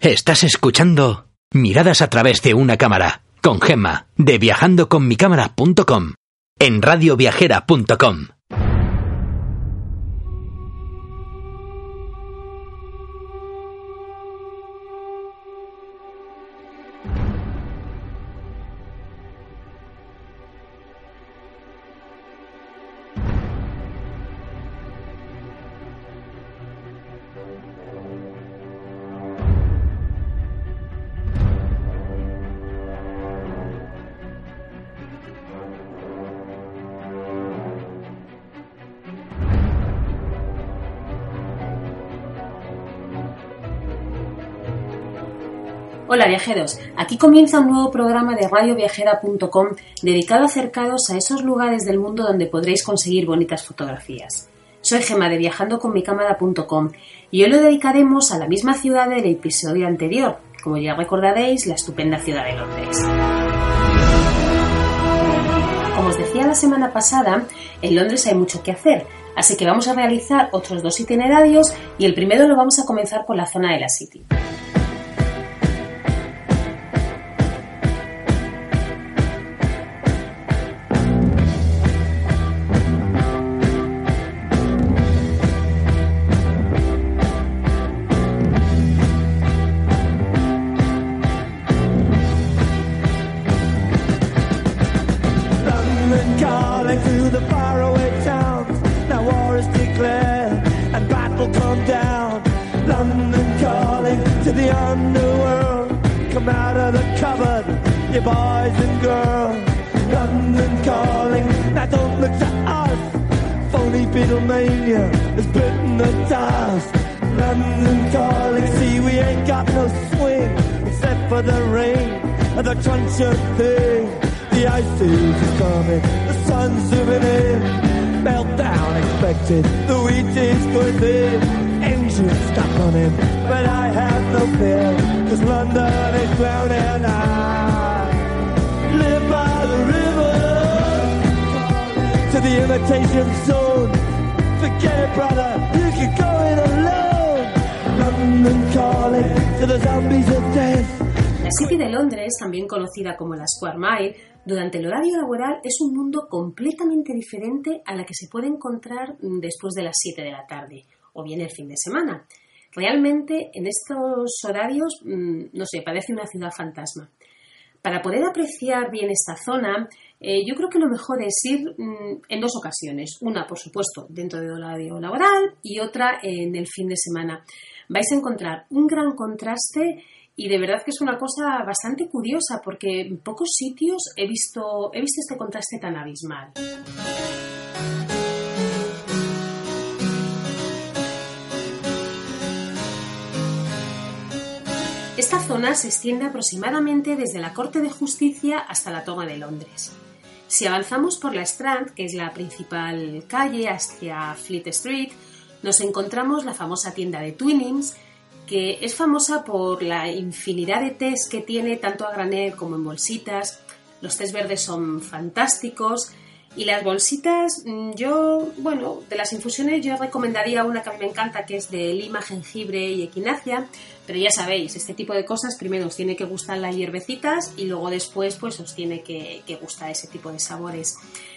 Estás escuchando Miradas a través de una cámara con Gemma de viajandoconmicámara.com en radioviajera.com. viajeros, aquí comienza un nuevo programa de radioviajera.com dedicado a acercaros a esos lugares del mundo donde podréis conseguir bonitas fotografías. Soy Gema de viajandoconmicámara.com y hoy lo dedicaremos a la misma ciudad del episodio anterior, como ya recordaréis, la estupenda ciudad de Londres. Como os decía la semana pasada, en Londres hay mucho que hacer, así que vamos a realizar otros dos itinerarios y el primero lo vamos a comenzar por la zona de la City. Beatlemania has bitten the dust. London calling, see we ain't got no swing except for the rain and the crunch of thing. The ice is coming, the sun's zooming in. Meltdown expected, the wheat is going thin. Engines stuck on him, but I have no fear, cause London is drowning. I live by the river to the imitation zone. La City de Londres, también conocida como la Square Mile, durante el horario laboral es un mundo completamente diferente a la que se puede encontrar después de las 7 de la tarde o bien el fin de semana. Realmente en estos horarios, mm, no sé, parece una ciudad fantasma. Para poder apreciar bien esta zona, eh, yo creo que lo mejor es ir mm, en dos ocasiones. Una, por supuesto, dentro del horario laboral y otra en el fin de semana. Vais a encontrar un gran contraste y de verdad que es una cosa bastante curiosa porque en pocos sitios he visto, he visto este contraste tan abismal. Esta zona se extiende aproximadamente desde la Corte de Justicia hasta la Toma de Londres. Si avanzamos por la Strand, que es la principal calle, hacia Fleet Street, nos encontramos la famosa tienda de Twinings, que es famosa por la infinidad de tés que tiene tanto a granel como en bolsitas. Los tés verdes son fantásticos y las bolsitas, mm, yo, bueno, de las infusiones yo recomendaría una que a mí me encanta que es de lima, jengibre y equinacia, pero ya sabéis, este tipo de cosas primero os tiene que gustar las hierbecitas y luego después pues os tiene que, gustar ese tipo de sabores.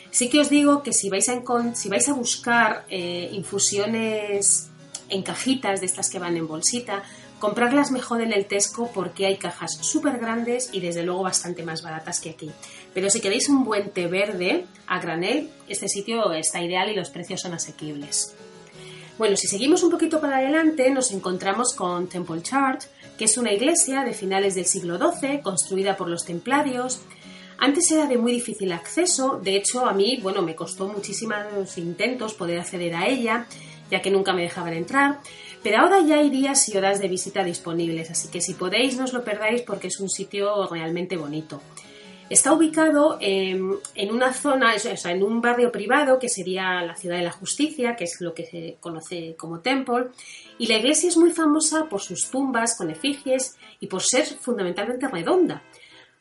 Sí que os digo que si vais a, si vais a buscar eh, infusiones en cajitas de estas que van en bolsita, comprarlas mejor en el Tesco porque hay cajas súper grandes y desde luego bastante más baratas que aquí. Pero si queréis un buen té verde a granel, este sitio está ideal y los precios son asequibles. Bueno, si seguimos un poquito para adelante, nos encontramos con Temple Church, que es una iglesia de finales del siglo XII, construida por los templarios. Antes era de muy difícil acceso, de hecho a mí, bueno, me costó muchísimos intentos poder acceder a ella, ya que nunca me dejaban entrar, Pero ahora ya hay días y horas de visita disponibles, así que si podéis no os lo perdáis porque es un sitio realmente bonito. Está ubicado en, una zona, o sea, en un barrio privado que sería la Ciudad de la Justicia, que es lo que se conoce como Temple, y la iglesia es muy famosa por sus tumbas con efigies y por ser fundamentalmente redonda.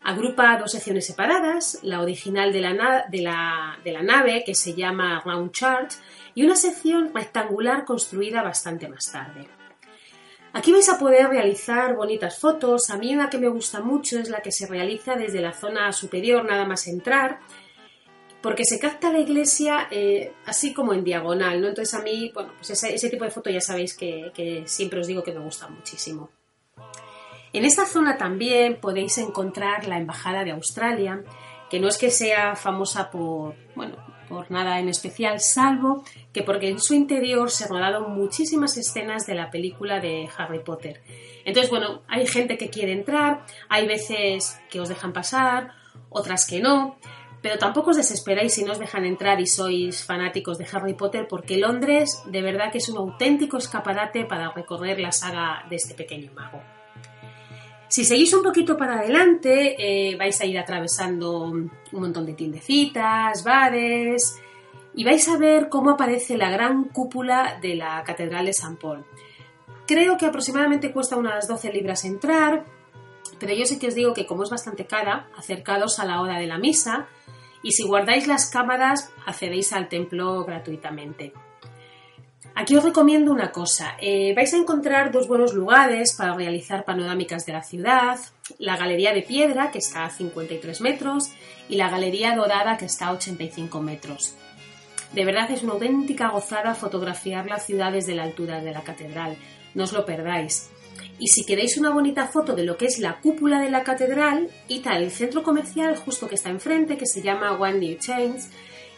Agrupa dos secciones separadas, la original de la, na- de la- de la nave, que se llama Round Church, y una sección rectangular construida bastante más tarde. Aquí vais a poder realizar bonitas fotos. A mí una que me gusta mucho es la que se realiza desde la zona superior, nada más entrar, porque se capta la iglesia eh, así como en diagonal, ¿no? Entonces a mí, bueno, pues ese, tipo de foto ya sabéis que, que siempre os digo que me gusta muchísimo. En esta zona también podéis encontrar la Embajada de Australia, que no es que sea famosa por, bueno, por nada en especial, salvo que porque en su interior se rodaron muchísimas escenas de la película de Harry Potter. Entonces, bueno, hay gente que quiere entrar, hay veces que os dejan pasar, otras que no, pero tampoco os desesperáis si no os dejan entrar y sois fanáticos de Harry Potter, porque Londres de verdad que es un auténtico escaparate para recorrer la saga de este pequeño mago. Si seguís un poquito para adelante, eh, vais a ir atravesando un montón de tiendecitas, bares, y vais a ver cómo aparece la gran cúpula de la Catedral de San Paul. Creo que aproximadamente cuesta unas 12 libras entrar, pero yo sí que os digo que como es bastante cara, acercados a la hora de la misa, y si guardáis las cámaras, accedéis al templo gratuitamente. Aquí os recomiendo una cosa. eh, vais a encontrar dos buenos lugares para realizar panorámicas de la ciudad. La Galería de Piedra, que está a 53 metros, y la Galería Dorada, que está a 85 metros. De verdad es una auténtica gozada fotografiar la ciudad desde la altura de la catedral. No os lo perdáis. Y si queréis una bonita foto de lo que es la cúpula de la catedral, id al centro comercial justo que está enfrente, que se llama One New Chains,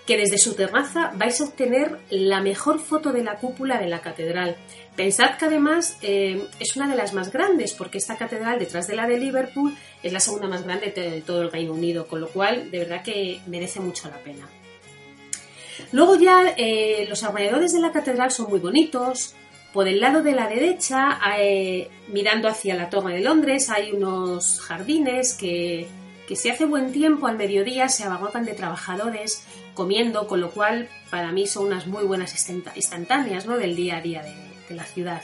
que desde su terraza vais a obtener la mejor foto de la cúpula de la catedral. Pensad que además eh, es una de las más grandes, porque esta catedral, detrás de la de Liverpool, es la segunda más grande de todo el Reino Unido, con lo cual de verdad que merece mucho la pena. Luego ya eh, los alrededores de la catedral son muy bonitos. Por el lado de la derecha, eh, mirando hacia la Torre de Londres, hay unos jardines que, que si hace buen tiempo al mediodía se abarrotan de trabajadores comiendo, con lo cual para mí son unas muy buenas instant- instantáneas del día a día de, la ciudad.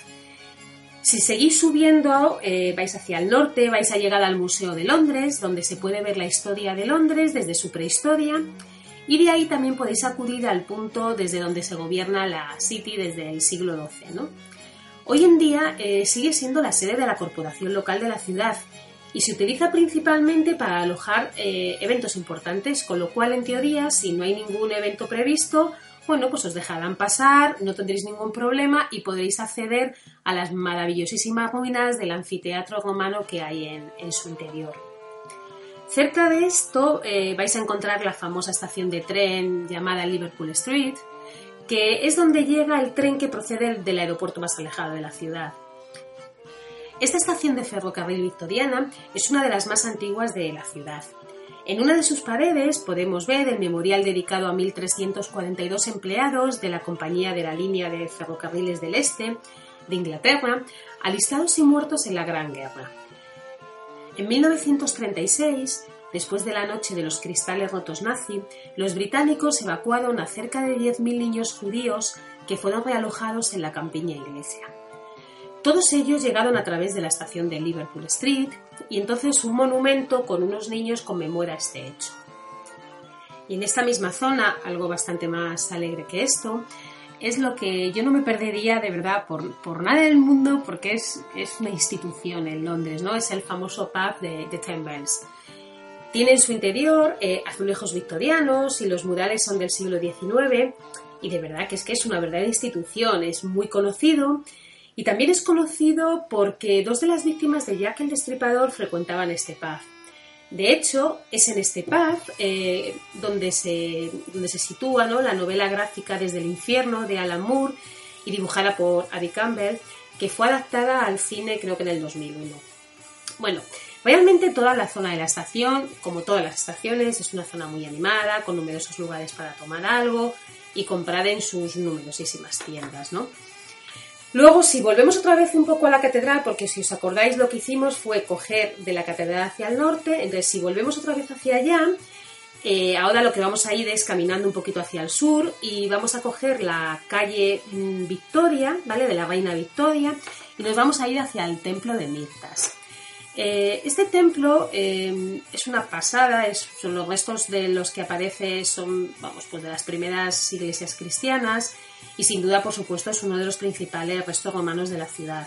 Si seguís subiendo, eh, vais hacia el norte, vais a llegar al Museo de Londres, donde se puede ver la historia de Londres desde su prehistoria, y de ahí también podéis acudir al punto desde donde se gobierna la City desde el siglo XII. Hoy en día eh, sigue siendo la sede de la corporación local de la ciudad y se utiliza principalmente para alojar eh, eventos importantes, con lo cual en teoría si no hay ningún evento previsto, bueno, pues os dejarán pasar, no tendréis ningún problema y podréis acceder a las maravillosísimas ruinas del anfiteatro romano que hay en, su interior. Cerca de esto eh, vais a encontrar la famosa estación de tren llamada Liverpool Street, que es donde llega el tren que procede del aeropuerto más alejado de la ciudad. Esta estación de ferrocarril victoriana es una de las más antiguas de la ciudad. En una de sus paredes podemos ver el memorial dedicado a 1.342 empleados de la Compañía de la Línea de Ferrocarriles del Este de Inglaterra, alistados y muertos en la Gran Guerra. En 1936, después de la noche de los cristales rotos nazi, los británicos evacuaron a cerca de 10.000 niños judíos que fueron realojados en la campiña iglesia. Todos ellos llegaron a través de la estación de Liverpool Street y entonces un monumento con unos niños conmemora este hecho. Y en esta misma zona, algo bastante más alegre que esto, es lo que yo no me perdería de verdad por, por nada del mundo porque es, es, una institución en Londres, ¿no? Es el famoso pub de, de Ten. Tiene en su interior eh, azulejos victorianos y los murales son del siglo XIX y de verdad que es que es una verdadera institución, es muy conocido y también es conocido porque dos de las víctimas de Jack el Destripador frecuentaban este pub. De hecho, es en este pub eh, donde, se, donde se sitúa ¿no? la novela gráfica Desde el infierno de Alan Moore y dibujada por Abby Campbell, que fue adaptada al cine creo que en el 2001. Bueno, realmente toda la zona de la estación, como todas las estaciones, es una zona muy animada, con numerosos lugares para tomar algo y comprar en sus numerosísimas tiendas, ¿no? Luego, si volvemos otra vez un poco a la catedral, porque si os acordáis lo que hicimos fue coger de la catedral hacia el norte, entonces si volvemos otra vez hacia allá, eh, ahora lo que vamos a ir es caminando un poquito hacia el sur y vamos a coger la calle mm, Victoria, ¿vale? De la Reina Victoria y nos vamos a ir hacia el templo de Mirtas. Eh, este templo eh, es una pasada, son los restos de los que aparece, son vamos, pues de las primeras iglesias cristianas y sin duda, por supuesto, es uno de los principales restos romanos de la ciudad.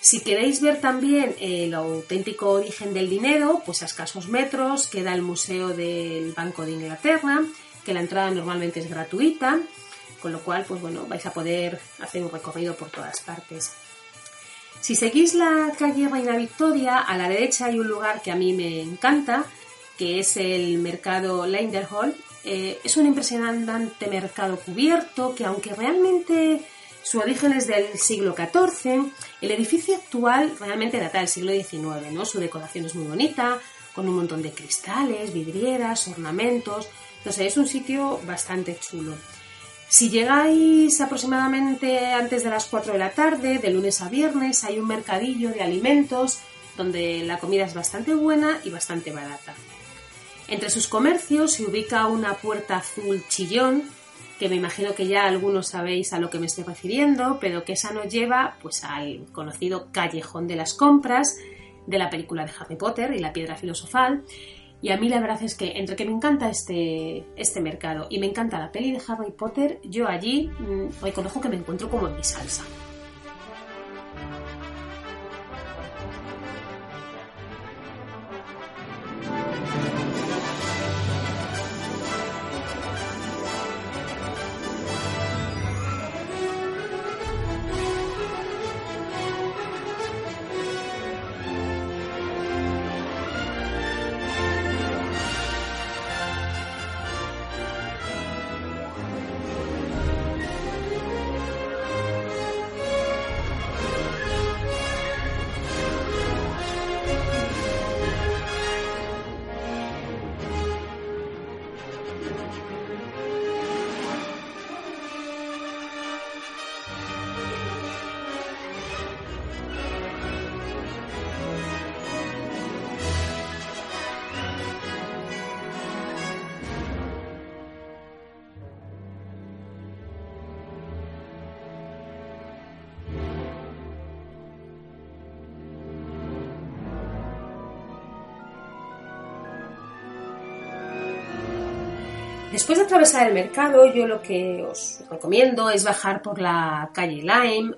Si queréis ver también el auténtico origen del dinero, pues a escasos metros queda el Museo del Banco de Inglaterra, que la entrada normalmente es gratuita, con lo cual, pues bueno, vais a poder hacer un recorrido por todas partes. Si seguís la calle Reina Victoria, a la derecha hay un lugar que a mí me encanta, que es el mercado Leinderhall. Eh, es un impresionante mercado cubierto que aunque realmente su origen es del siglo XIV, el edificio actual realmente data del siglo XIX, ¿no? Su decoración es muy bonita, con un montón de cristales, vidrieras, ornamentos. Sé, es un sitio bastante chulo. Si llegáis aproximadamente antes de las 4 de la tarde, de lunes a viernes, hay un mercadillo de alimentos donde la comida es bastante buena y bastante barata. Entre sus comercios se ubica una puerta azul chillón, que me imagino que ya algunos sabéis a lo que me estoy refiriendo, pero que esa nos lleva pues al conocido callejón de las compras de la película de Harry Potter y la piedra filosofal, y a mí la verdad es que entre que me encanta este, este mercado y me encanta la peli de Harry Potter, yo allí mmm, reconozco que me encuentro como en mi salsa. Atravesar el mercado, yo lo que os recomiendo es bajar por la calle Lime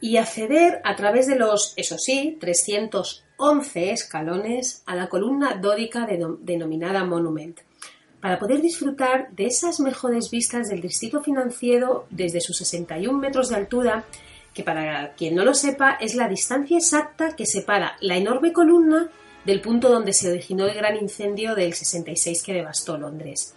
y acceder a través de los, eso sí, 311 escalones a la columna dórica de, denominada Monument, para poder disfrutar de esas mejores vistas del distrito financiero desde sus 61 metros de altura, que para quien no lo sepa es la distancia exacta que separa la enorme columna del punto donde se originó el gran incendio del 66 que devastó Londres.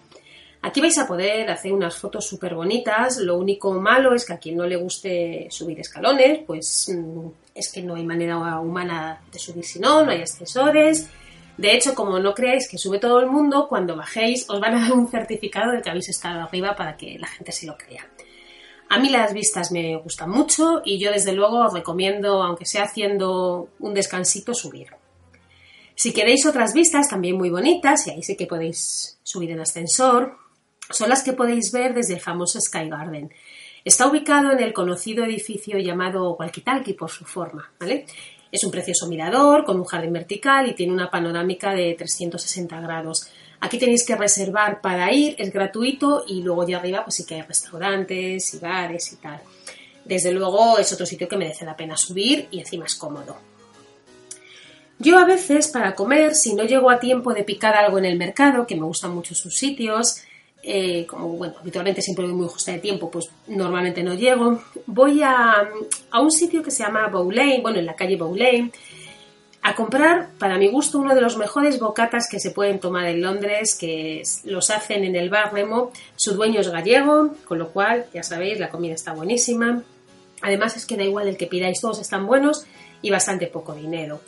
Aquí vais a poder hacer unas fotos súper bonitas, lo único malo es que a quien no le guste subir escalones, pues mm, es que no hay manera humana de subir si no, no hay ascensores. De hecho, como no creáis que sube todo el mundo, cuando bajéis os van a dar un certificado de que habéis estado arriba para que la gente se lo crea. A mí las vistas me gustan mucho y yo desde luego os recomiendo, aunque sea haciendo un descansito, subir. Si queréis otras vistas también muy bonitas, y ahí sí que podéis subir en ascensor, son las que podéis ver desde el famoso Sky Garden. Está ubicado en el conocido edificio llamado Walkitalki por su forma, ¿vale? Es un precioso mirador con un jardín vertical y tiene una panorámica de 360 grados. Aquí tenéis que reservar para ir, es gratuito y luego ya arriba pues sí que hay restaurantes y bares y tal. Desde luego es otro sitio que merece la pena subir y encima es cómodo. Yo a veces para comer, si no llego a tiempo de picar algo en el mercado, que me gustan mucho sus sitios, eh, como bueno, habitualmente siempre voy muy justa de tiempo, pues normalmente no llego. Voy a, a un sitio que se llama Bowlane, bueno, en la calle Bowlane, a comprar, para mi gusto, uno de los mejores bocatas que se pueden tomar en Londres, que los hacen en el bar Remo. Su dueño es gallego, con lo cual, ya sabéis, la comida está buenísima. Además es que da igual el que pidáis, todos están buenos y bastante poco dinero.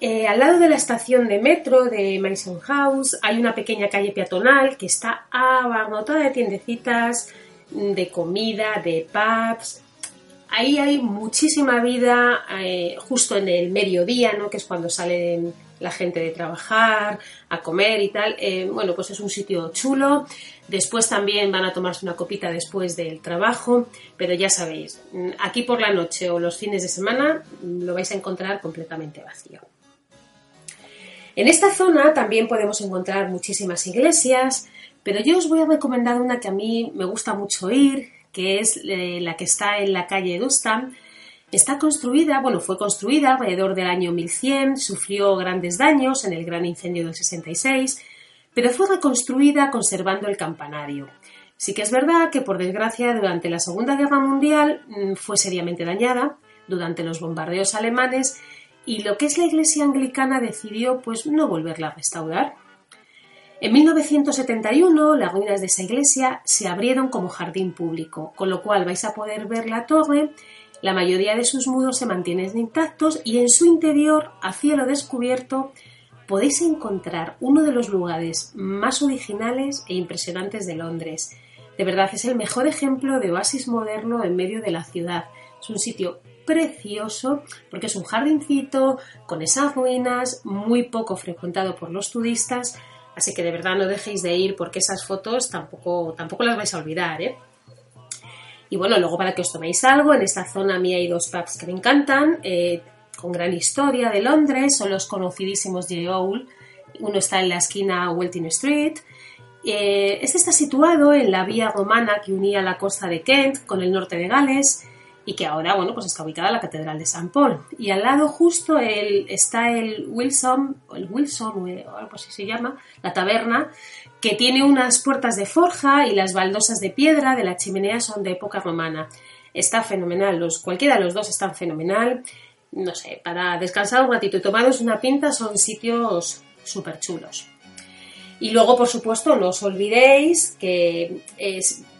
Eh, al lado de la estación de metro de Mason House hay una pequeña calle peatonal que está abarrotada de tiendecitas, de comida, de pubs. ahí hay muchísima vida eh, justo en el mediodía, ¿no? que es cuando salen la gente de trabajar, a comer y tal. Eh, bueno, pues es un sitio chulo. Después también van a tomarse una copita después del trabajo, pero ya sabéis, mm, aquí por la noche o los fines de semana mm, lo vais a encontrar completamente vacío. En esta zona también podemos encontrar muchísimas iglesias, pero yo os voy a recomendar una que a mí me gusta mucho ir, que es eh, la que está en la calle Dustam. Está construida, bueno, fue construida alrededor del año 1100, sufrió grandes daños en el gran incendio del 66, pero fue reconstruida conservando el campanario. Sí que es verdad que, por desgracia, durante la Segunda Guerra Mundial mm, fue seriamente dañada durante los bombardeos alemanes y lo que es la Iglesia anglicana decidió pues no volverla a restaurar. En 1971 las ruinas de esa iglesia se abrieron como jardín público, con lo cual vais a poder ver la torre, la mayoría de sus muros se mantienen intactos y en su interior, a cielo descubierto, podéis encontrar uno de los lugares más originales e impresionantes de Londres. De verdad, es el mejor ejemplo de oasis moderno en medio de la ciudad. Es un sitio precioso porque es un jardincito con esas ruinas, muy poco frecuentado por los turistas, Así que de verdad no dejéis de ir porque esas fotos tampoco, tampoco las vais a olvidar, ¿eh? Y bueno, luego para que os toméis algo, en esta zona a mí hay dos pubs que me encantan, eh, con gran historia de Londres, son los conocidísimos de Owl. Uno está en la esquina Welting Street. Eh, este está situado en la vía romana que unía la costa de Kent con el norte de Gales y que ahora, bueno, pues está ubicada la Catedral de San Paul. Y al lado justo el, está el Wilson, el Wilson, o algo así se llama, la taberna, que tiene unas puertas de forja y las baldosas de piedra de la chimenea son de época romana. Está fenomenal, los, cualquiera de los dos están fenomenal. No sé, para descansar un ratito y tomaros una pinta son sitios súper chulos. Y luego, por supuesto, no os olvidéis que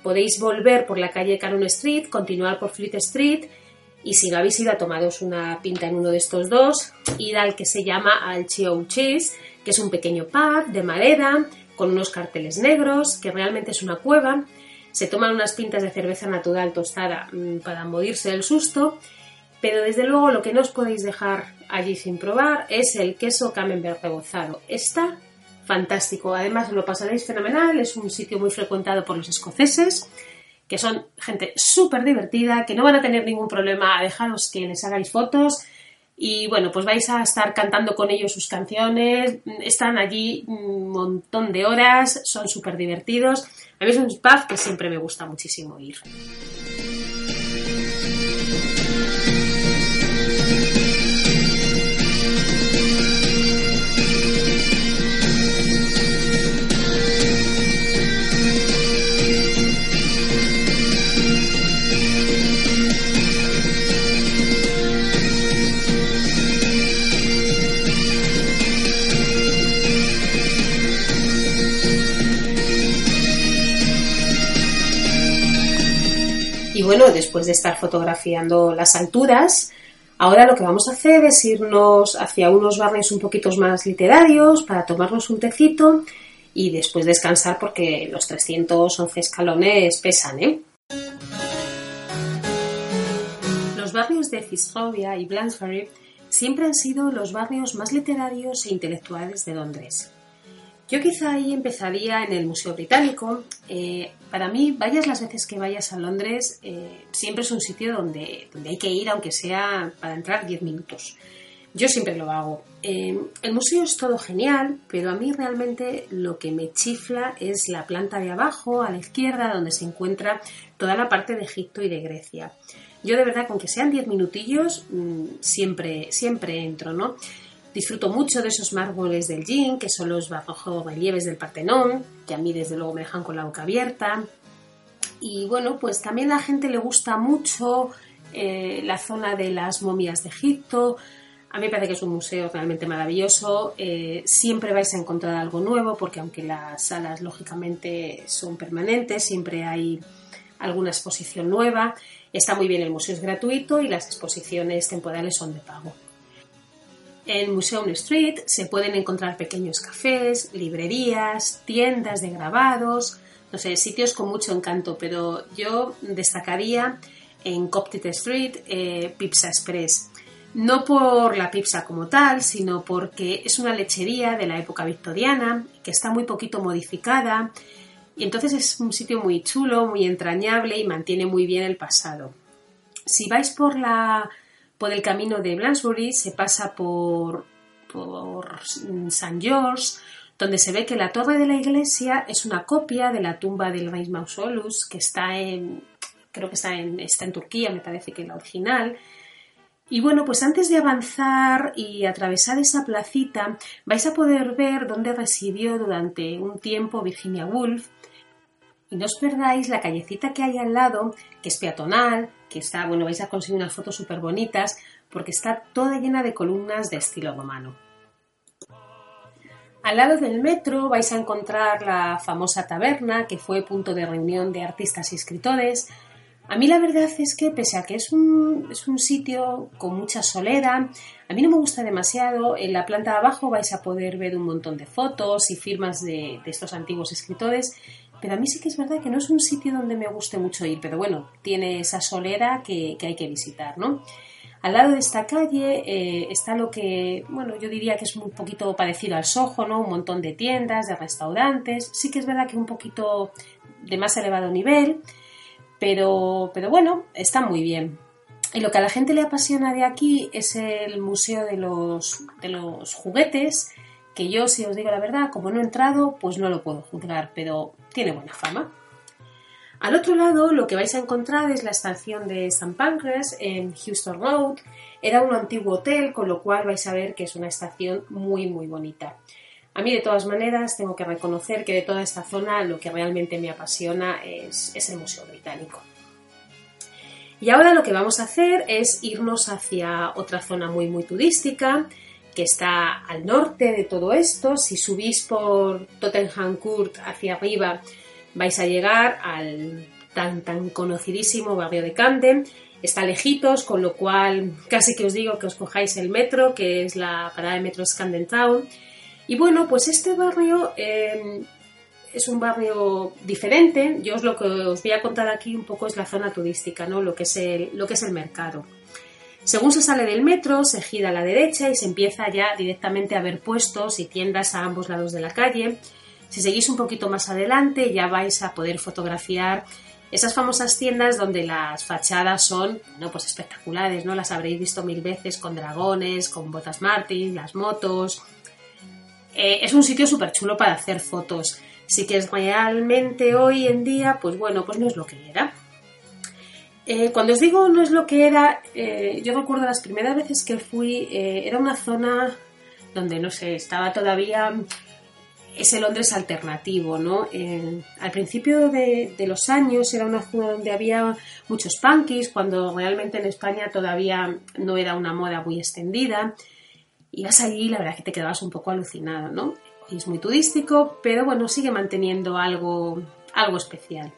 podéis volver por la calle Canon Street, continuar por Fleet Street y si no habéis ido a tomaros una pinta en uno de estos dos, ir al que se llama Al Chio Cheese, que es un pequeño pub de madera con unos carteles negros, que realmente es una cueva. Se toman unas pintas de cerveza natural tostada mm, para morirse del susto, pero desde luego lo que no os podéis dejar allí sin probar es el queso camembert rebozado. Está fantástico. Además, lo pasaréis fenomenal. Es un sitio muy frecuentado por los escoceses, que son gente súper divertida, que no van a tener ningún problema a dejaros que les hagáis fotos. Y bueno, pues vais a estar cantando con ellos sus canciones. Están allí un montón de horas, son súper divertidos. A mí es un pub que siempre me gusta muchísimo ir. De estar fotografiando las alturas, ahora lo que vamos a hacer es irnos hacia unos barrios un poquito más literarios para tomarnos un tecito y después descansar porque los 311 escalones pesan, ¿eh? Los barrios de Fitzrovia y Bloomsbury siempre han sido los barrios más literarios e intelectuales de Londres. Yo quizá ahí empezaría en el Museo Británico. Eh, para mí, vayas las veces que vayas a Londres, eh, siempre es un sitio donde, donde, hay que ir, aunque sea para entrar 10 minutos. Yo siempre lo hago. Eh, el museo es todo genial, pero a mí realmente lo que me chifla es la planta de abajo, a la izquierda, donde se encuentra toda la parte de Egipto y de Grecia. Yo de verdad, con que sean 10 minutillos, mm, siempre, siempre entro, ¿no? Disfruto mucho de esos mármoles del Jin, que son los bajo relieves del Partenón, que a mí desde luego me dejan con la boca abierta. Y bueno, pues también a la gente le gusta mucho eh, la zona de las momias de Egipto. A mí me parece que es un museo realmente maravilloso. Eh, siempre vais a encontrar algo nuevo, porque aunque las salas lógicamente son permanentes, siempre hay alguna exposición nueva. Está muy bien, el museo es gratuito y las exposiciones temporales son de pago. En Museum Street se pueden encontrar pequeños cafés, librerías, tiendas de grabados, no sé, sitios con mucho encanto, pero yo destacaría en Coptic Street, eh, Pizza Express. No por la pizza como tal, sino porque es una lechería de la época victoriana, que está muy poquito modificada, y entonces es un sitio muy chulo, muy entrañable y mantiene muy bien el pasado. Si vais por, la, por el camino de Blansbury, se pasa por, por St. George, donde se ve que la torre de la iglesia es una copia de la tumba del rey Mausolus, que está en, creo que está en, está en Turquía, me parece que es la original. Y bueno, pues antes de avanzar y atravesar esa placita, vais a poder ver dónde residió durante un tiempo Virginia Woolf. Y no os perdáis la callecita que hay al lado, que es peatonal, que está, bueno, vais a conseguir unas fotos súper bonitas, porque está toda llena de columnas de estilo romano. Al lado del metro vais a encontrar la famosa taberna, que fue punto de reunión de artistas y escritores. A mí la verdad es que, pese a que es un, es un sitio con mucha solera, a mí no me gusta demasiado. En la planta de abajo vais a poder ver un montón de fotos y firmas de, de estos antiguos escritores, pero a mí sí que es verdad que no es un sitio donde me guste mucho ir, pero bueno, tiene esa solera que, que hay que visitar, ¿no? Al lado de esta calle eh, está lo que, bueno, yo diría que es un poquito parecido al Soho, ¿no? Un montón de tiendas, de restaurantes. Sí que es verdad que un poquito de más elevado nivel, pero, pero bueno, está muy bien. Y lo que a la gente le apasiona de aquí es el Museo de los, de los Juguetes, que yo, si os digo la verdad, como no he entrado, pues no lo puedo juzgar, pero tiene buena fama. Al otro lado lo que vais a encontrar es la estación de St. Pancras en Houston Road. Era un antiguo hotel, con lo cual vais a ver que es una estación muy muy bonita. A mí de todas maneras tengo que reconocer que de toda esta zona lo que realmente me apasiona es, es el Museo Británico. Y ahora lo que vamos a hacer es irnos hacia otra zona muy muy turística que está al norte de todo esto. Si subís por Tottenham Court hacia arriba vais a llegar al tan tan conocidísimo barrio de Camden. Está lejitos, con lo cual casi que os digo que os cojáis el metro, que es la parada de metro Camden Town. Y bueno, pues este barrio eh, es un barrio diferente. Yo os lo que os voy a contar aquí un poco es la zona turística, ¿no? Lo que es el, lo que es el mercado. Según se sale del metro, se gira a la derecha y se empieza ya directamente a ver puestos y tiendas a ambos lados de la calle. Si seguís un poquito más adelante ya vais a poder fotografiar esas famosas tiendas donde las fachadas son no, pues espectaculares, ¿no? Las habréis visto mil veces con dragones, con botas Martin, las motos. Eh, es un sitio súper chulo para hacer fotos. Sí que es realmente hoy en día, pues bueno, pues no es lo que era. Eh, cuando os digo no es lo que era, eh, yo recuerdo las primeras veces que fui, era una zona donde, no sé, estaba todavía ese Londres alternativo, ¿no? al principio de, los años era una zona donde había muchos punkies, cuando realmente en España todavía no era una moda muy extendida. Ibas allí y la verdad que te quedabas un poco alucinado, ¿no? es muy turístico, pero bueno, sigue manteniendo algo, algo especial.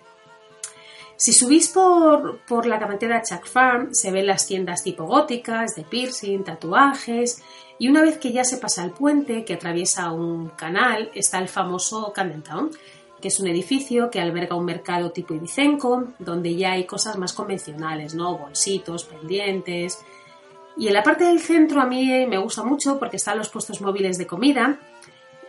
Si subís por, por la carretera Chuck Farm, se ven las tiendas tipo góticas, de piercing, tatuajes, y una vez que ya se pasa el puente que atraviesa un canal, está el famoso Camden que es un edificio que alberga un mercado tipo ibicenco, donde ya hay cosas más convencionales, ¿no? Bolsitos, pendientes. Y en la parte del centro a mí me gusta mucho porque están los puestos móviles de comida.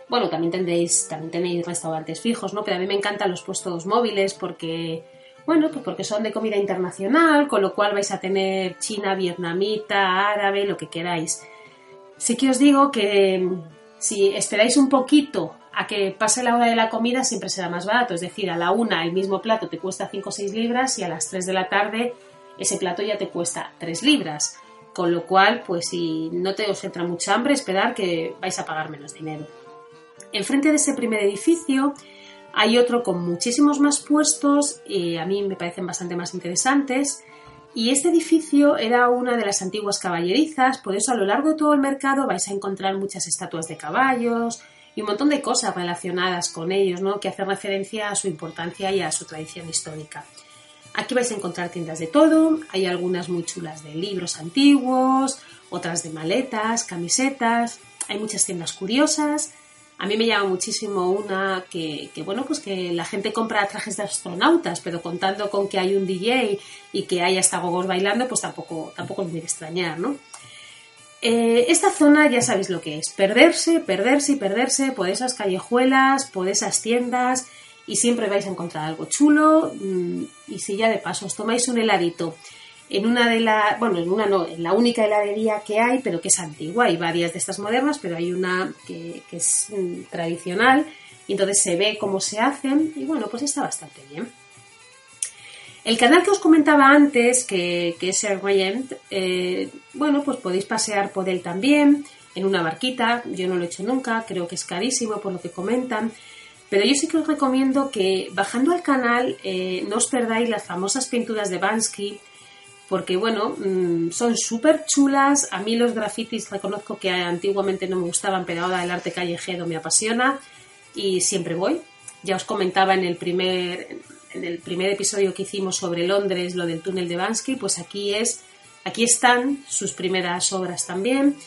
Bueno, también tendréis, también tenéis restaurantes fijos, ¿no? Pero a mí me encantan los puestos móviles porque, bueno, pues porque son de comida internacional, con lo cual vais a tener china, vietnamita, árabe, lo que queráis. Sí que os digo que mm, si esperáis un poquito a que pase la hora de la comida siempre será más barato, es decir, a la una el mismo plato te cuesta 5 o 6 libras y a las 3 de la tarde ese plato ya te cuesta 3 libras. Con lo cual, pues si no te os entra mucha hambre, esperar que vais a pagar menos dinero. Enfrente de ese primer edificio hay otro con muchísimos más puestos a mí me parecen bastante más interesantes y este edificio era una de las antiguas caballerizas, por eso a lo largo de todo el mercado vais a encontrar muchas estatuas de caballos y un montón de cosas relacionadas con ellos, ¿no? que hacen referencia a su importancia y a su tradición histórica. Aquí vais a encontrar tiendas de todo, hay algunas muy chulas de libros antiguos, otras de maletas, camisetas, hay muchas tiendas curiosas, A mí me llama muchísimo una que, que, bueno, pues que la gente compra trajes de astronautas, pero contando con que hay un DJ y que hay hasta gogos bailando, pues tampoco, tampoco me debe extrañar, ¿no? Eh, esta zona ya sabéis lo que es, perderse, perderse y perderse por esas callejuelas, por esas tiendas y siempre vais a encontrar algo chulo mm, y si ya de paso os tomáis un heladito en una de las, bueno, en una no, en la única heladería que hay, pero que es antigua, hay varias de estas modernas, pero hay una que, es mm, tradicional y entonces se ve cómo se hacen y bueno, pues está bastante bien. El canal que os comentaba antes, que, es el Rayent, eh, bueno, pues podéis pasear por él también, en una barquita, yo no lo he hecho nunca, creo que es carísimo por lo que comentan, pero yo sí que os recomiendo que bajando al canal eh, no os perdáis las famosas pinturas de Bansky, porque bueno, mm, son súper chulas. A mí los grafitis reconozco que antiguamente no me gustaban, pero ahora el arte callejero me apasiona y siempre voy. Ya os comentaba en el primer, en el primer episodio que hicimos sobre Londres, lo del túnel de Bansky, pues aquí es, aquí están sus primeras obras también.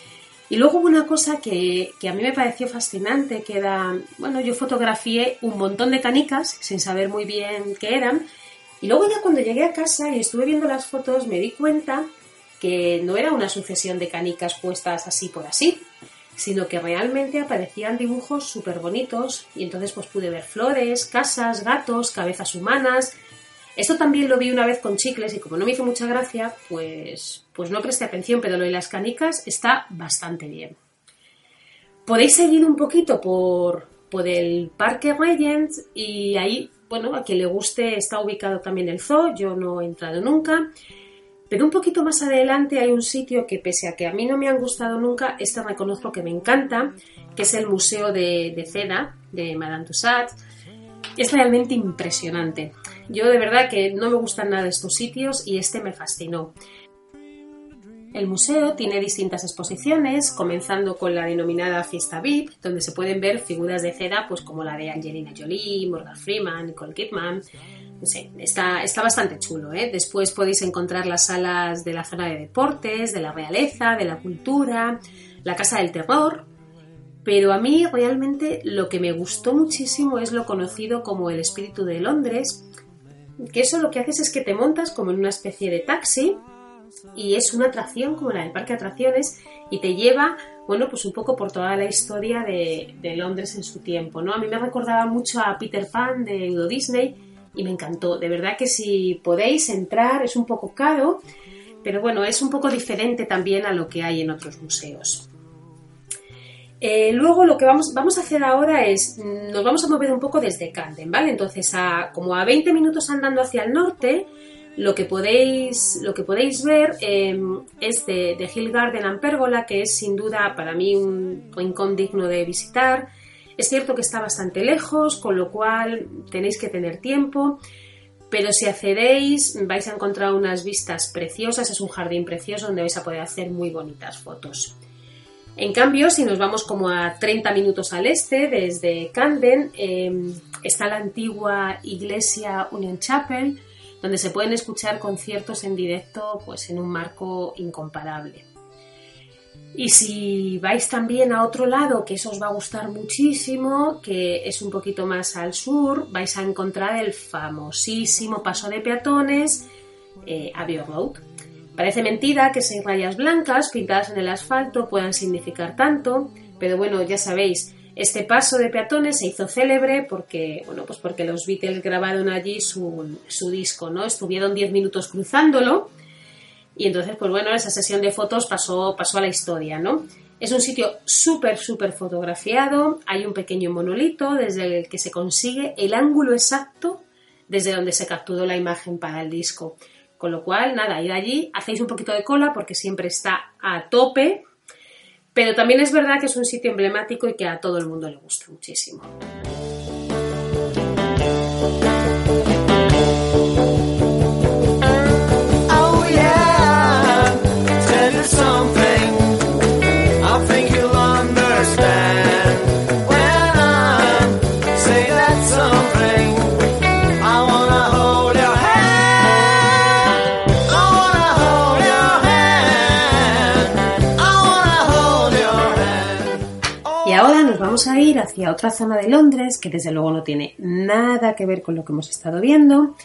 Y luego hubo una cosa que, que, a mí me pareció fascinante, que era, bueno, yo fotografié un montón de canicas sin saber muy bien qué eran, y luego ya cuando llegué a casa y estuve viendo las fotos me di cuenta que no era una sucesión de canicas puestas así por así, sino que realmente aparecían dibujos súper bonitos y entonces pues pude ver flores, casas, gatos, cabezas humanas. Esto también lo vi una vez con chicles y como no me hizo mucha gracia, pues, pues no presté atención, pero lo de las canicas está bastante bien. Podéis seguir un poquito por, por el Parque Regent y ahí bueno, a quien le guste está ubicado también el zoo, yo no he entrado nunca. Pero un poquito más adelante hay un sitio que pese a que a mí no me han gustado nunca, este reconozco que me encanta, que es el Museo de, de de Madame Tussauds. Es realmente impresionante. Yo de verdad que no me gustan nada estos sitios y este me fascinó. El museo tiene distintas exposiciones, comenzando con la denominada Fiesta VIP, donde se pueden ver figuras de cera pues como la de Angelina Jolie, Morgan Freeman, Nicole Kidman. No está, está bastante chulo. ¿eh? Después podéis encontrar las salas de la zona de deportes, de la realeza, de la cultura, la Casa del Terror. Pero a mí realmente lo que me gustó muchísimo es lo conocido como el espíritu de Londres, que eso lo que haces es que te montas como en una especie de taxi y es una atracción como la del parque de atracciones y te lleva, bueno, pues un poco por toda la historia de, Londres en su tiempo, ¿no? A mí me recordaba mucho a Peter Pan de Euro Disney y me encantó. De verdad que si podéis entrar, es un poco caro, pero bueno, es un poco diferente también a lo que hay en otros museos. Eh, luego lo que vamos, vamos a hacer ahora es, nos vamos a mover un poco desde Camden, ¿vale? Entonces, a, como a 20 minutos andando hacia el norte, lo que podéis, lo que podéis ver em, es de, de, Hill Garden and que es sin duda para mí un rincón digno de visitar. Es cierto que está bastante lejos, con lo cual tenéis que tener tiempo, pero si accedéis vais a encontrar unas vistas preciosas, es un jardín precioso donde vais a poder hacer muy bonitas fotos. En cambio, si nos vamos como a 30 minutos al este, desde Camden, em, está la antigua iglesia Union Chapel, donde se pueden escuchar conciertos en directo pues en un marco incomparable. Y si vais también a otro lado, que eso os va a gustar muchísimo, que es un poquito más al sur, vais a encontrar el famosísimo paso de peatones eh, Abbey Road. Parece mentira que seis rayas blancas pintadas en el asfalto puedan significar tanto, pero bueno, ya sabéis, este paso de peatones se hizo célebre porque, bueno, pues porque los Beatles grabaron allí su, disco, ¿no? Estuvieron 10 minutos cruzándolo y entonces, pues bueno, esa sesión de fotos pasó, pasó a la historia, ¿no? Es un sitio súper, súper fotografiado, hay un pequeño monolito desde el que se consigue el ángulo exacto desde donde se capturó la imagen para el disco. Con lo cual, nada, ir allí, hacéis un poquito de cola porque siempre está a tope pero también es verdad que es un sitio emblemático y que a todo el mundo le gusta muchísimo. Hacia otra zona de Londres que desde luego no tiene nada que ver con lo que hemos estado viendo.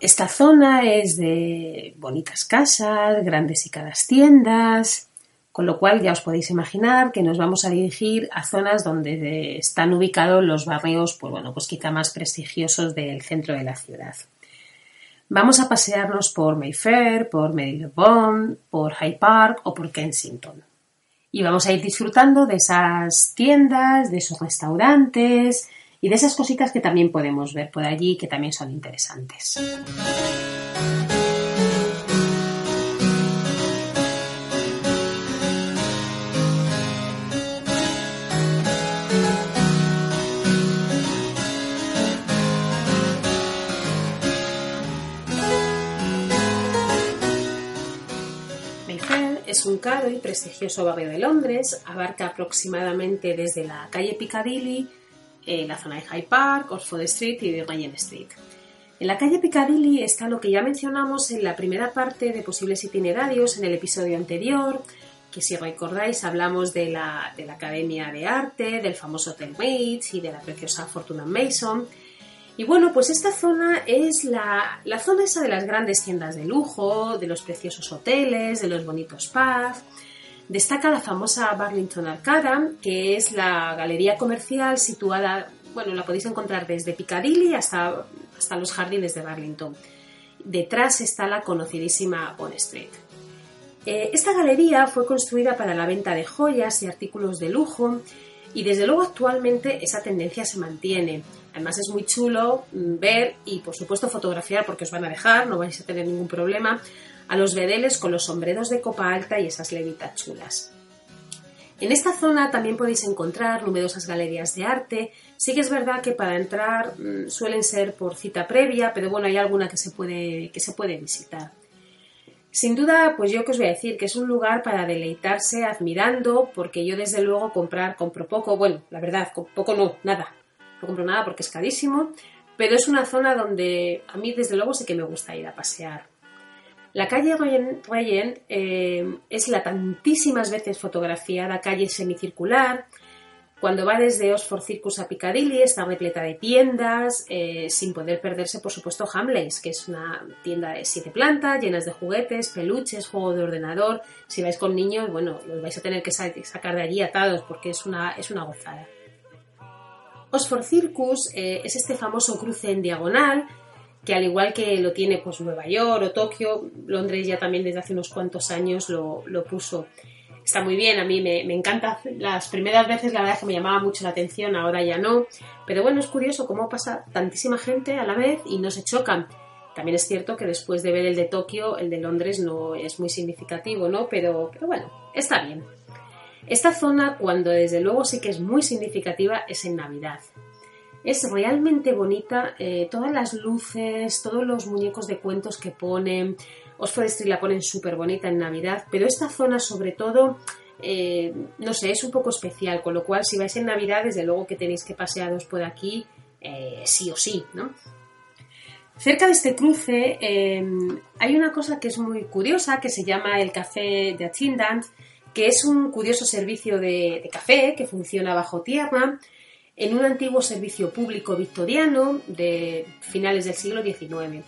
Esta zona es de bonitas casas, grandes y caras tiendas, con lo cual ya os podéis imaginar que nos vamos a dirigir a zonas donde están ubicados los barrios, pues bueno, pues quizá más prestigiosos del centro de la ciudad. Vamos a pasearnos por Mayfair, por Marylebone, por Hyde Park o por Kensington. Y vamos a ir disfrutando de esas tiendas, de esos restaurantes y de esas cositas que también podemos ver por allí que también son interesantes. Es un caro y prestigioso barrio de Londres, abarca aproximadamente desde la calle Piccadilly, eh, la zona de Hyde Park, Oxford Street y Regent Street. En la calle Piccadilly está lo que ya mencionamos en la primera parte de posibles itinerarios en el episodio anterior, que si recordáis hablamos de la, de la Academia de Arte, del famoso Hotel Bates y de la preciosa Fortuna Mason. Y bueno, pues esta zona es la, zona esa de las grandes tiendas de lujo, de los preciosos hoteles, de los bonitos pubs. Destaca la famosa Burlington Arcada, que es la galería comercial situada, bueno, la podéis encontrar desde Piccadilly hasta, hasta los jardines de Burlington. Detrás está la conocidísima Bond Street. Eh, esta galería fue construida para la venta de joyas y artículos de lujo y desde luego actualmente esa tendencia se mantiene. Además es muy chulo mm, ver y por supuesto fotografiar porque os van a dejar, no vais a tener ningún problema, a los vedeles con los sombreros de copa alta y esas levitas chulas. En esta zona también podéis encontrar numerosas galerías de arte. Sí que es verdad que para entrar mm, suelen ser por cita previa, pero bueno, hay alguna que se puede, que se puede visitar. Sin duda, pues yo que os voy a decir que es un lugar para deleitarse admirando, porque yo desde luego comprar compro poco, bueno, la verdad, poco no, nada, no compro nada porque es carísimo, pero es una zona donde a mí desde luego sí que me gusta ir a pasear. La calle Regent eh, es la tantísimas veces fotografiada calle semicircular. Cuando va desde Oxford Circus a Piccadilly está repleta de tiendas, eh, sin poder perderse, por supuesto, Hamleys, que es una tienda de siete plantas, llenas de juguetes, peluches, juego de ordenador. Si vais con niños, bueno, los vais a tener que sacar de allí atados porque es una, es una gozada. Oxford Circus eh, es este famoso cruce en diagonal que al igual que lo tiene pues Nueva York o Tokio, Londres ya también desde hace unos cuantos años lo, puso. Está muy bien, a mí me, encanta. Las primeras veces la verdad es que me llamaba mucho la atención, ahora ya no. Pero bueno, es curioso cómo pasa tantísima gente a la vez y no se chocan. También es cierto que después de ver el de Tokio, el de Londres no es muy significativo, ¿no? Pero, pero bueno, está bien. Esta zona, cuando desde luego sí que es muy significativa, es en Navidad. Es realmente bonita, eh, todas las luces, todos los muñecos de cuentos que ponen, Oxford Street la ponen súper bonita en Navidad, pero esta zona sobre todo, eh, no sé, es un poco especial, con lo cual si vais en Navidad, desde luego que tenéis que pasearos por aquí, eh, sí o sí, ¿no? Cerca de este cruce hay una cosa que es muy curiosa que se llama el Café de Attendant, que es un curioso servicio de, café que funciona bajo tierra en un antiguo servicio público victoriano de finales del siglo XIX.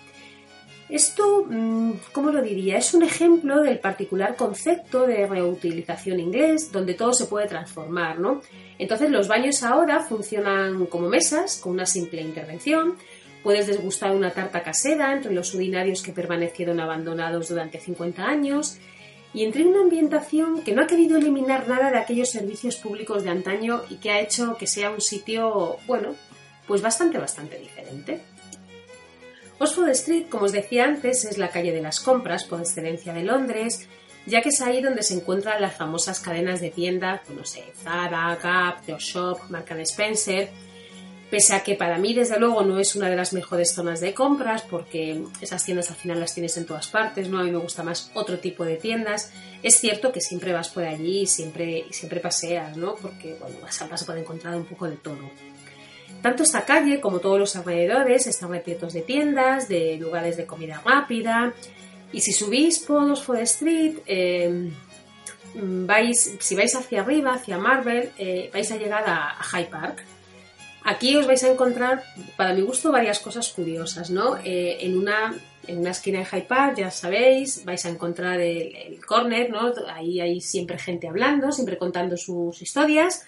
Esto, mm, ¿cómo lo diría? Es un ejemplo del particular concepto de reutilización inglés, donde todo se puede transformar, ¿no? Entonces los baños ahora funcionan como mesas, con una simple intervención. Puedes desgustar una tarta casera entre los urinarios que permanecieron abandonados durante 50 años y entre una ambientación que no ha querido eliminar nada de aquellos servicios públicos de antaño y que ha hecho que sea un sitio, bueno, pues bastante, bastante diferente. Oxford Street, como os decía antes, es la calle de las compras por excelencia de Londres, ya que es ahí donde se encuentran las famosas cadenas de tiendas, pues no sé, Zara, Gap, The Shop, Mark Spencer, pese a que para mí desde luego no es una de las mejores zonas de compras porque esas tiendas al final las tienes en todas partes, ¿no? A mí me gusta más otro tipo de tiendas. Es cierto que siempre vas por allí y siempre, siempre paseas, ¿no? Porque, bueno, vas a, vas a encontrar un poco de todo. Tanto esta calle como todos los alrededores están repletos de tiendas, de lugares de comida rápida. Y si subís por Oxford Street, mm, vais, si vais hacia arriba, hacia Marvel, eh, vais a llegar a, a Hyde Park. Aquí os vais a encontrar, para mi gusto, varias cosas curiosas, ¿no? Eh, en, una, en una esquina de Hyde Park, ya sabéis, vais a encontrar el, el corner, ¿no? Ahí hay siempre gente hablando, siempre contando sus historias.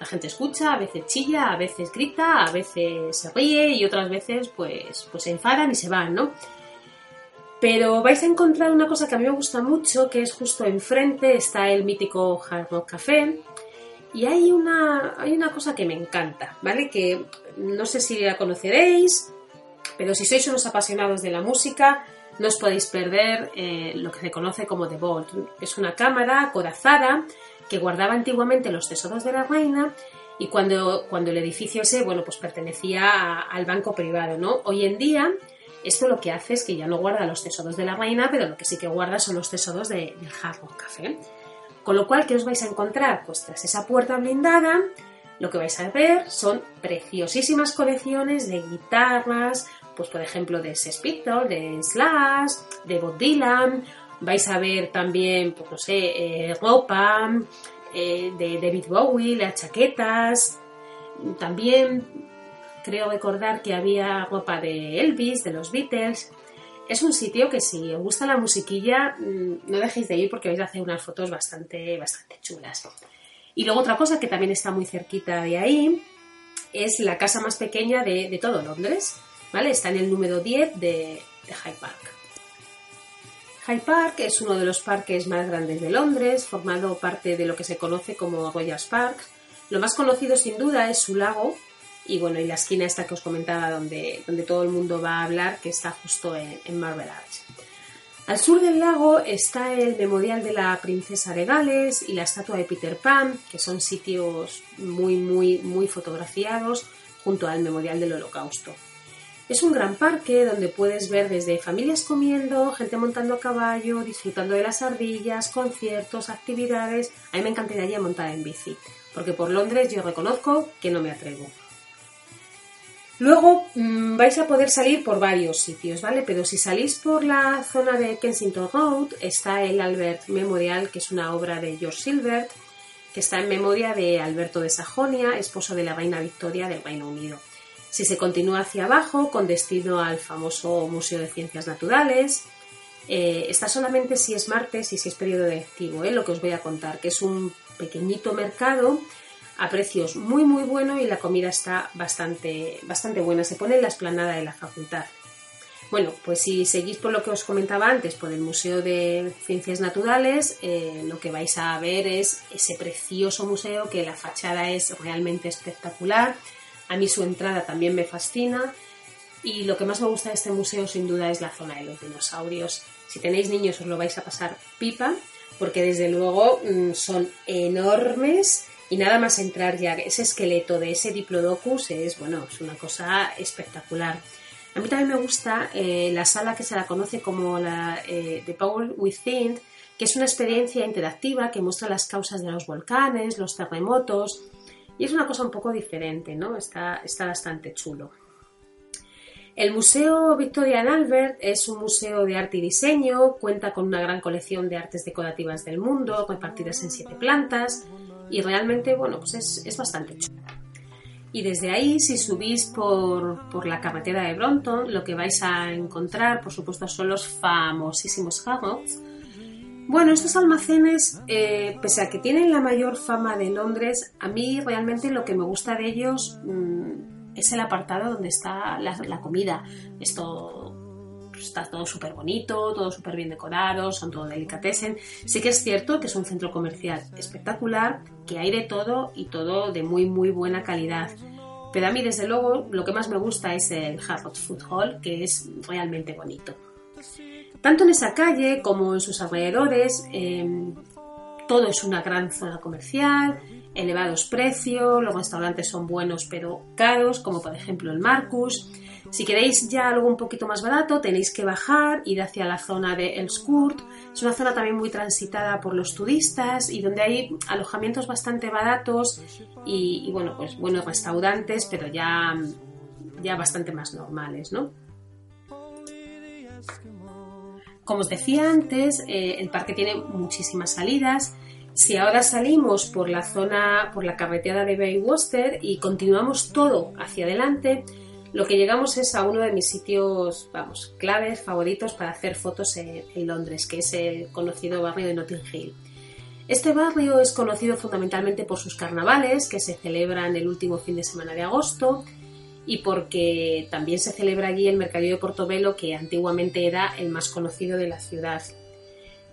La gente escucha, a veces chilla, a veces grita, a veces se ríe y otras veces pues, pues se enfadan y se van, ¿no? Pero vais a encontrar una cosa que a mí me gusta mucho, que es justo enfrente está el mítico Hard Rock Café. Y hay una, hay una cosa que me encanta, ¿vale? Que no sé si la conoceréis, pero si sois unos apasionados de la música, no os podéis perder eh, lo que se conoce como The Vault. Es una cámara acorazada que guardaba antiguamente los tesoros de la reina y cuando, cuando el edificio ese, bueno, pues pertenecía al banco privado, ¿no? Hoy en día, esto lo que hace es que ya no guarda los tesoros de la reina, pero lo que sí que guarda son los tesoros de- del Hard Rock Café. Con lo cual, ¿qué os vais a encontrar? Pues tras esa puerta blindada, lo que vais a ver son preciosísimas colecciones de guitarras, pues por ejemplo de Sex de Slash, de Bob Dylan. Vais a ver también, pues no sé, eh, ropa eh, de David Bowie, las chaquetas. También creo recordar que había ropa de Elvis, de los Beatles. Es un sitio que si os gusta la musiquilla, mm, no dejéis de ir porque vais a hacer unas fotos bastante, bastante chulas. Y luego otra cosa que también está muy cerquita de ahí es la casa más pequeña de, de todo Londres, ¿vale? Está en el número 10 de, de Hyde Park. Hyde Park es uno de los parques más grandes de Londres, formado parte de lo que se conoce como Royal Park. Lo más conocido sin duda es su lago y bueno, y la esquina esta que os comentaba donde, donde todo el mundo va a hablar, que está justo en, en Marble Arch. Al sur del lago está el Memorial de la Princesa de Gales y la estatua de Peter Pan, que son sitios muy, muy, muy fotografiados junto al Memorial del Holocausto. Es un gran parque donde puedes ver desde familias comiendo, gente montando a caballo, disfrutando de las ardillas, conciertos, actividades. A mí me encantaría montar en bici, porque por Londres yo reconozco que no me atrevo. Luego mmm, vais a poder salir por varios sitios, ¿vale? Pero si salís por la zona de Kensington Road, está el Albert Memorial, que es una obra de George Silbert, que está en memoria de Alberto de Sajonia, esposo de la reina Victoria del Reino Unido. Si se continúa hacia abajo, con destino al famoso Museo de Ciencias Naturales, eh, está solamente si es martes y si es periodo lectivo, ¿eh? lo que os voy a contar, que es un pequeñito mercado a precios muy muy buenos y la comida está bastante, bastante buena. Se pone en la esplanada de la facultad. Bueno, pues si seguís por lo que os comentaba antes, por el Museo de Ciencias Naturales, eh, lo que vais a ver es ese precioso museo que la fachada es realmente espectacular. A mí su entrada también me fascina. Y lo que más me gusta de este museo sin duda es la zona de los dinosaurios. Si tenéis niños os lo vais a pasar pipa, porque desde luego mmm, son enormes y nada más entrar ya, ese esqueleto de ese Diplodocus es, bueno, es una cosa espectacular. A mí también me gusta eh, la sala que se la conoce como la eh, The Power Within, que es una experiencia interactiva que muestra las causas de los volcanes, los terremotos, y es una cosa un poco diferente, ¿no? Está, está bastante chulo. El Museo Victoria and Albert es un museo de arte y diseño, cuenta con una gran colección de artes decorativas del mundo, repartidas en siete plantas, y realmente, bueno, pues es, es bastante chulo. Y desde ahí, si subís por, por, la carretera de Brompton, lo que vais a encontrar, por supuesto, son los famosísimos Harrods. Bueno, estos almacenes, eh, pese a que tienen la mayor fama de Londres, a mí realmente lo que me gusta de ellos mmm, es el apartado donde está la, la comida. Esto está todo súper bonito, todo súper bien decorado, son todo delicatessen. Sí que es cierto que es un centro comercial espectacular, que hay de todo y todo de muy muy buena calidad. Pero a mí desde luego lo que más me gusta es el Harrods Food Hall, que es realmente bonito. Tanto en esa calle como en sus alrededores, eh, todo es una gran zona comercial, elevados precios, los restaurantes son buenos pero caros, como por ejemplo el Marcus. Si queréis ya algo un poquito más barato, tenéis que bajar, ir hacia la zona de Elskurt. Es una zona también muy transitada por los turistas y donde hay alojamientos bastante baratos y, y bueno, pues buenos restaurantes, pero ya, ya bastante más normales, ¿no? Como os decía antes, eh, el parque tiene muchísimas salidas Si ahora salimos por la zona, por la carretera de Bayswater y continuamos todo hacia adelante, lo que llegamos es a uno de mis sitios, vamos, claves, favoritos para hacer fotos en Londres, que es el conocido barrio de Notting Hill. Este barrio es conocido fundamentalmente por sus carnavales, que se celebran el último fin de semana de agosto, y porque también se celebra allí el Mercadillo de Portobelo, que antiguamente era el más conocido de la ciudad.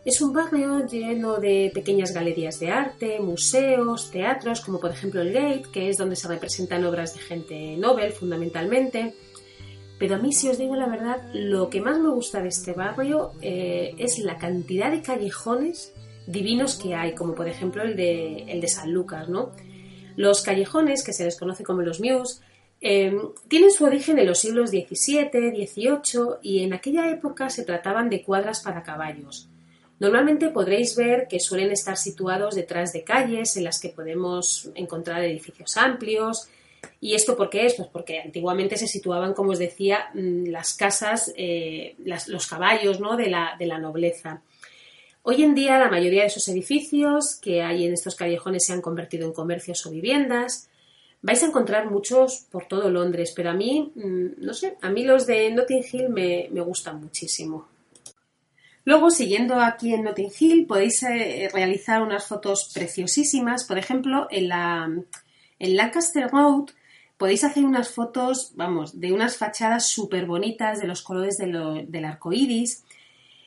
Es un barrio lleno de pequeñas galerías de arte, museos, teatros, como por ejemplo el Gate, que es donde se representan obras de gente Nobel fundamentalmente. Pero a mí, si os digo la verdad, lo que más me gusta de este barrio eh, es la cantidad de callejones divinos que hay, como por ejemplo el de, el de San Lucas, ¿no? Los callejones, que se les conoce como los Mews, eh, tienen su origen en los siglos XVII, XVIII y en aquella época se trataban de cuadras para caballos. Normalmente podréis ver que suelen estar situados detrás de calles en las que podemos encontrar edificios amplios. ¿Y esto por qué es? Pues porque antiguamente se situaban, como os decía, mm, las casas, eh, los caballos ¿no? de, la, de la nobleza. Hoy en día la mayoría de esos edificios que hay en estos callejones se han convertido en comercios o viviendas. Vais a encontrar muchos por todo Londres, pero a mí, mm, no sé, a mí los de Notting Hill me, me gustan muchísimo. Luego, siguiendo aquí en Notting Hill, podéis eh, realizar unas fotos preciosísimas. Por ejemplo, en, la, en Lancaster Road podéis hacer unas fotos, vamos, de unas fachadas súper bonitas de los colores de lo, del arco iris.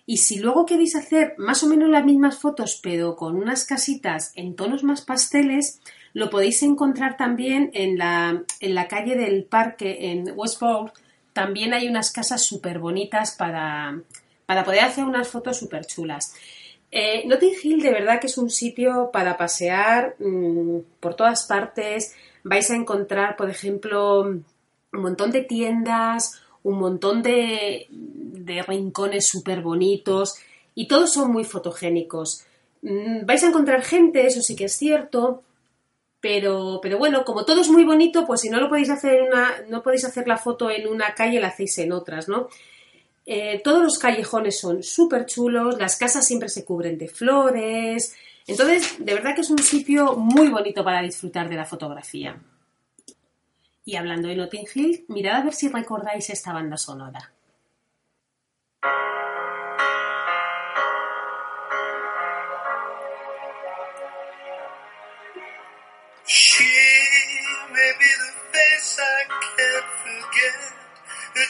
Y si luego queréis hacer más o menos las mismas fotos, pero con unas casitas en tonos más pasteles, lo podéis encontrar también en la, en la calle del parque en Westport. También hay unas casas súper bonitas para, para poder hacer unas fotos súper chulas. Eh, Notting Hill de verdad que es un sitio para pasear mmm, por todas partes. Vais a encontrar, por ejemplo, un montón de tiendas, un montón de, de rincones súper bonitos y todos son muy fotogénicos. Mm, vais a encontrar gente, eso sí que es cierto, pero, pero bueno, como todo es muy bonito, pues si no lo podéis hacer una, no podéis hacer la foto en una calle, la hacéis en otras, ¿no? Eh, todos los callejones son súper chulos, las casas siempre se cubren de flores. Entonces, de verdad que es un sitio muy bonito para disfrutar de la fotografía. Y hablando de Notting Hill, mirad a ver si recordáis esta banda sonora.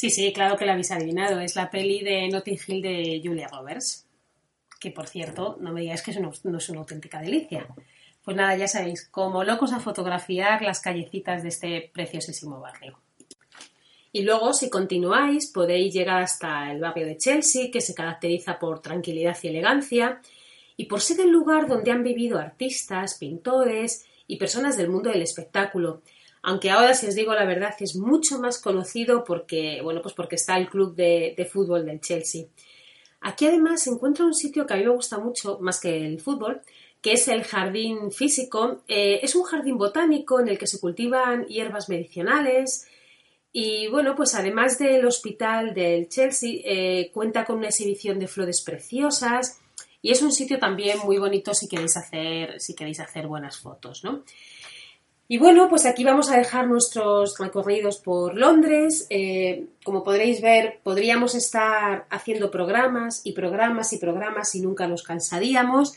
Sí, sí, claro que la habéis adivinado. Es la peli de Notting Hill de Julia Roberts. Que por cierto, no me digáis que no, no es una auténtica delicia. Pues nada, ya sabéis, como locos a fotografiar las callecitas de este preciosísimo barrio. Y luego, si continuáis, podéis llegar hasta el barrio de Chelsea, que se caracteriza por tranquilidad y elegancia, y por ser el lugar donde han vivido artistas, pintores y personas del mundo del espectáculo. Aunque ahora, si os digo la verdad, es mucho más conocido porque, bueno, pues porque está el club de, fútbol del Chelsea. Aquí además se encuentra un sitio que a mí me gusta mucho, más que el fútbol, que es el jardín físico. Eh, es un jardín botánico en el que se cultivan hierbas medicinales. Y bueno, pues además del hospital del Chelsea, eh, cuenta con una exhibición de flores preciosas. Y es un sitio también muy bonito si queréis hacer, si queréis hacer buenas fotos, ¿no? Y bueno, pues aquí vamos a dejar nuestros recorridos por Londres. Eh, como podréis ver, podríamos estar haciendo programas y programas y programas y nunca nos cansaríamos.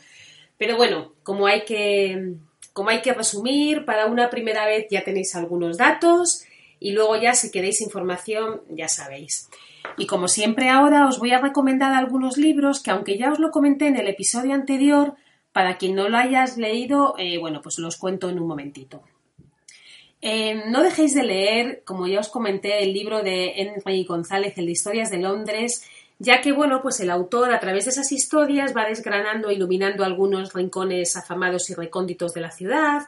Pero bueno, como hay que, como hay que resumir, para una primera vez ya tenéis algunos datos y luego ya si queréis información ya sabéis. Y como siempre ahora os voy a recomendar algunos libros que aunque ya os lo comenté en el episodio anterior, para quien no lo hayas leído, eh, bueno, pues los cuento en un momentito. Eh, no dejéis de leer, como ya os comenté, el libro de Henry González, el de Historias de Londres. ya que bueno, pues el autor a través de esas historias va desgranando e iluminando algunos rincones afamados y recónditos de la ciudad,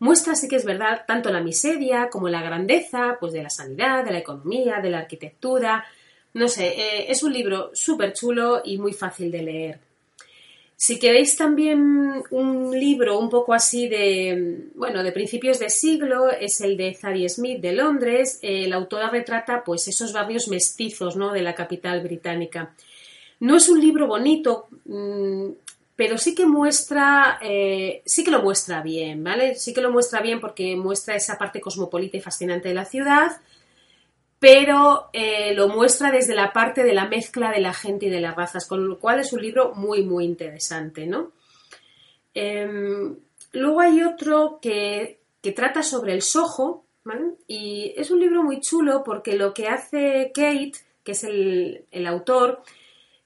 muestra sí que es verdad tanto la miseria como la grandeza, pues de la sanidad, de la economía, de la arquitectura, no sé, eh, es un libro súper chulo y muy fácil de leer. Si queréis también un libro un poco así de, bueno, de principios de siglo, es el de Zadie Smith de Londres. El autor retrata pues esos barrios mestizos, ¿no? de la capital británica. No es un libro bonito, mm, pero sí que muestra, eh, sí que lo muestra bien, ¿vale? Sí que lo muestra bien porque muestra esa parte cosmopolita y fascinante de la ciudad, pero eh, lo muestra desde la parte de la mezcla de la gente y de las razas, con lo cual es un libro muy, muy interesante, ¿no? Em, luego hay otro que, trata sobre el sojo. Y es un libro muy chulo porque lo que hace Kate, que es el, autor,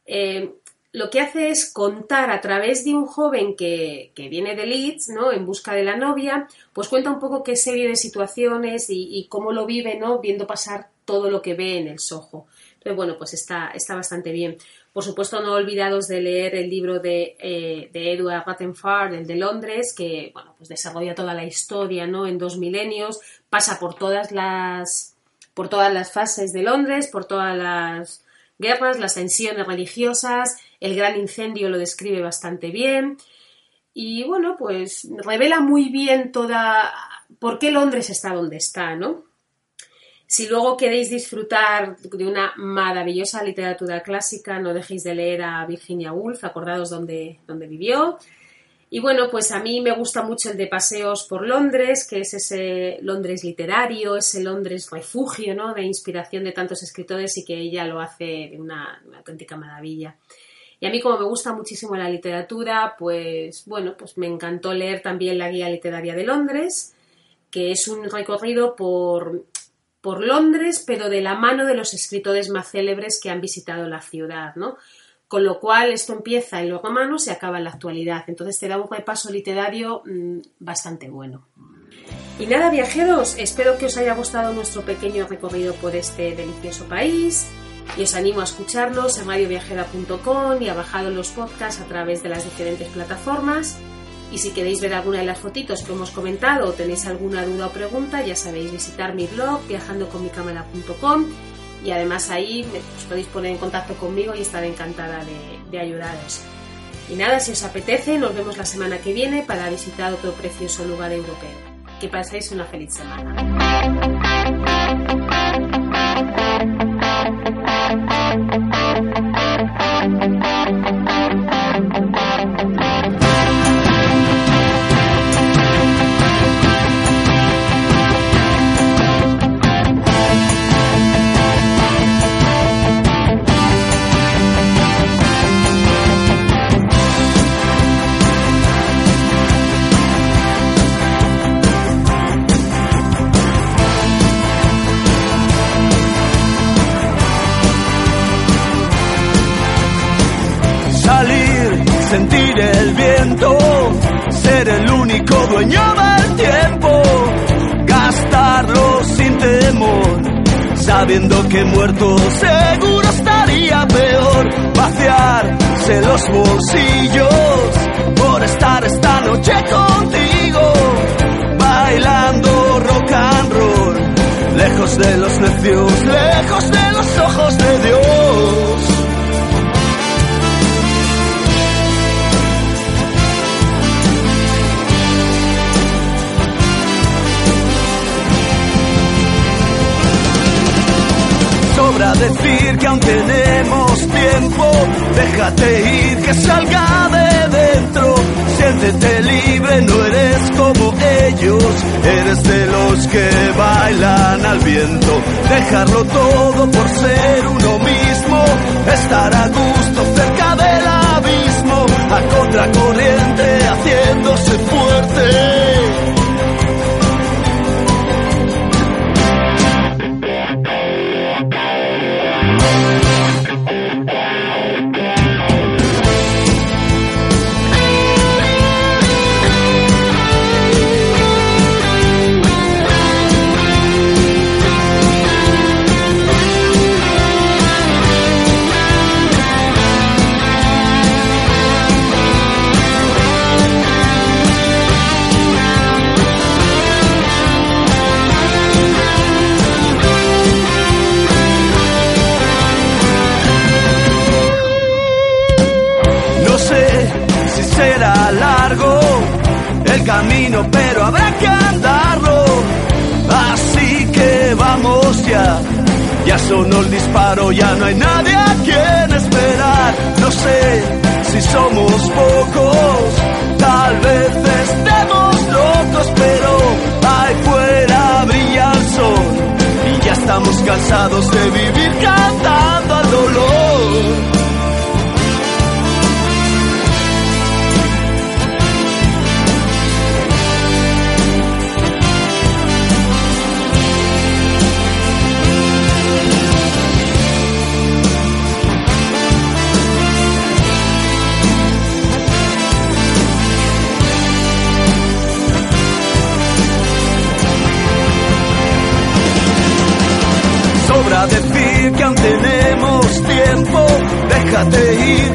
eh, lo que hace es contar a través de un joven que, viene de Leeds, ¿no? En busca de la novia, pues cuenta un poco qué serie de situaciones y, y cómo lo vive, ¿no? Viendo pasar todo lo que ve en el Soho. Entonces, bueno, pues está, está bastante bien. Por supuesto, no olvidados de leer el libro de, eh, de Edward Rattenford, el de Londres, que, bueno, pues desarrolla toda la historia, ¿no? En dos milenios, pasa por todas las, por todas las fases de Londres, por todas las guerras, las tensiones religiosas, el gran incendio lo describe bastante bien. Y bueno, pues revela muy bien toda por qué Londres está donde está, ¿no? Si luego queréis disfrutar de una maravillosa literatura clásica, no dejéis de leer a Virginia Woolf, acordados dónde, vivió. Y bueno, pues a mí me gusta mucho el de Paseos por Londres, que es ese Londres literario, ese Londres refugio, ¿no? De inspiración de tantos escritores y que ella lo hace de una, una auténtica maravilla. Y a mí, como me gusta muchísimo la literatura, pues bueno, pues me encantó leer también la Guía Literaria de Londres, que es un recorrido por por Londres, pero de la mano de los escritores más célebres que han visitado la ciudad, ¿no? Con lo cual esto empieza en los romanos y acaba en la actualidad. Entonces te da un repaso literario mm, bastante bueno. Y nada, viajeros, espero que os haya gustado nuestro pequeño recorrido por este delicioso país y os animo a escucharlos en radioviajera.com y a bajar los podcasts a través de las diferentes plataformas. Y si queréis ver alguna de las fotitos que hemos comentado o tenéis alguna duda o pregunta, ya sabéis visitar mi blog viajandoconmicámara.com y además ahí os podéis poner en contacto conmigo y estaré encantada de, de ayudaros. Y nada, si os apetece, nos vemos la semana que viene para visitar otro precioso lugar europeo. Que paséis una feliz semana. Sabiendo que muerto seguro estaría peor, vaciarse los bolsillos por estar esta noche contigo, bailando rock and roll, lejos de los necios, lejos de los ojos de Dios. Decir que aún tenemos tiempo. Déjate ir, que salga de dentro. Siéntete libre, no eres como ellos. Eres de los que bailan al viento. Dejarlo todo por ser uno mismo. Estar a gusto cerca del abismo. A contracorriente, haciéndose fuerte. Pero habrá que andarlo. Así que vamos ya. Ya sonó el disparo, ya no hay nadie a quien esperar. No sé si somos pocos, tal vez estemos locos, pero ahí fuera brilla el sol. Y ya estamos cansados de vivir cantando al dolor.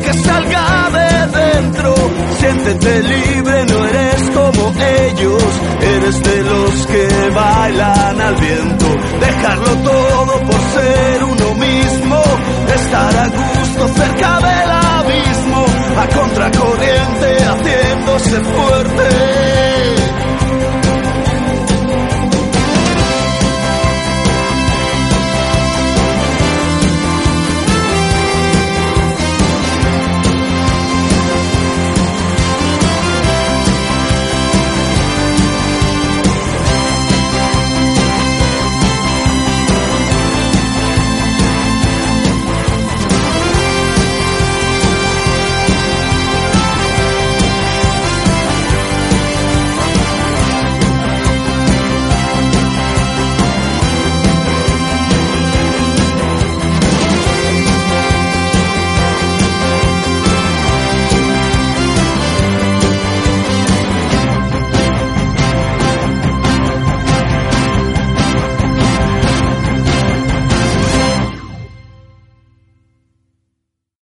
Que salga de dentro, siéntete libre, no eres como ellos, eres de los que bailan al viento, dejarlo todo por ser uno mismo, estar a gusto cerca del abismo, a contracorriente haciéndose fuerte.